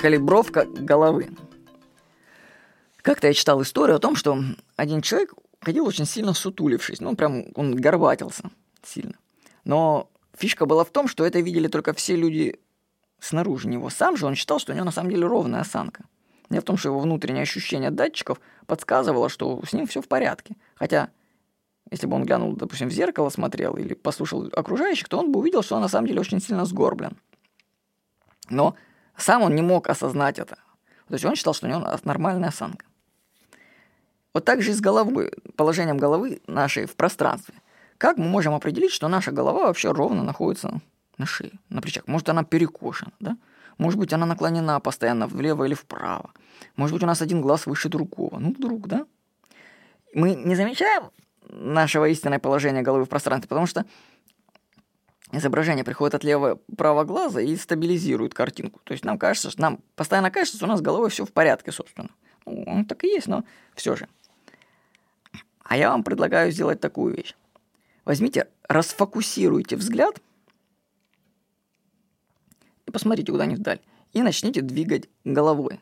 Калибровка головы. Как-то я читал историю о том, что один человек ходил очень сильно сутулившись. Ну, прям он горбатился сильно. Но фишка была в том, что это видели только все люди снаружи него. Сам же он считал, что у него на самом деле ровная осанка. Дело в том, что его внутреннее ощущение датчиков подсказывало, что с ним все в порядке. Хотя, если бы он глянул, допустим, в зеркало смотрел или послушал окружающих, то он бы увидел, что он на самом деле очень сильно сгорблен. Но сам он не мог осознать это. То есть он считал, что у него нормальная осанка. Вот так же и с головой, положением головы нашей в пространстве. Как мы можем определить, что наша голова вообще ровно находится на шее, на плечах? Может, она перекошена, да? Может быть, она наклонена постоянно влево или вправо. Может быть, у нас один глаз выше другого. Ну, вдруг, да? Мы не замечаем нашего истинное положение головы в пространстве, потому что изображение приходит от левого правого глаза и стабилизирует картинку. То есть нам кажется, что нам постоянно кажется, что у нас с головой все в порядке, собственно. Ну, он так и есть, но все же. А я вам предлагаю сделать такую вещь. Возьмите, расфокусируйте взгляд и посмотрите куда-нибудь вдаль. И начните двигать головой.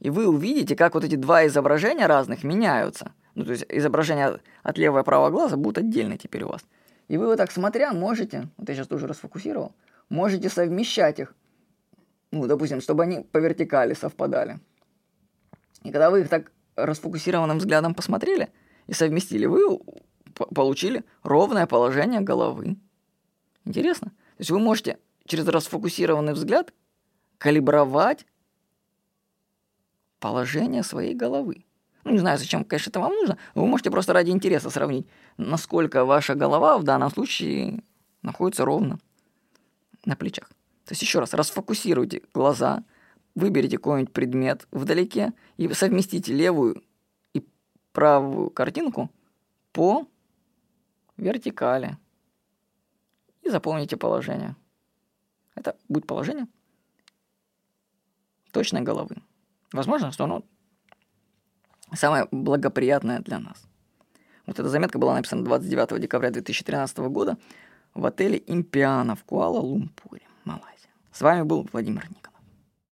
И вы увидите, как вот эти два изображения разных меняются. Ну, то есть изображение от левого и правого глаза будут отдельно теперь у вас. И вы вот так смотря можете, вот я сейчас тоже расфокусировал, можете совмещать их. Ну, допустим, чтобы они по вертикали совпадали. И когда вы их так расфокусированным взглядом посмотрели и совместили, вы получили ровное положение головы. Интересно? То есть вы можете через расфокусированный взгляд калибровать положение своей головы. Ну, не знаю, зачем, конечно, это вам нужно, но вы можете просто ради интереса сравнить, насколько ваша голова в данном случае находится ровно на плечах. То есть еще раз, расфокусируйте глаза, выберите какой-нибудь предмет вдалеке и совместите левую и правую картинку по вертикали. И заполните положение. Это будет положение точной головы. Возможно, что оно самое благоприятное для нас. Вот эта заметка была написана 29 декабря 2013 года в отеле «Импиана» в Куала-Лумпуре, Малайзия. С вами был Владимир Ник.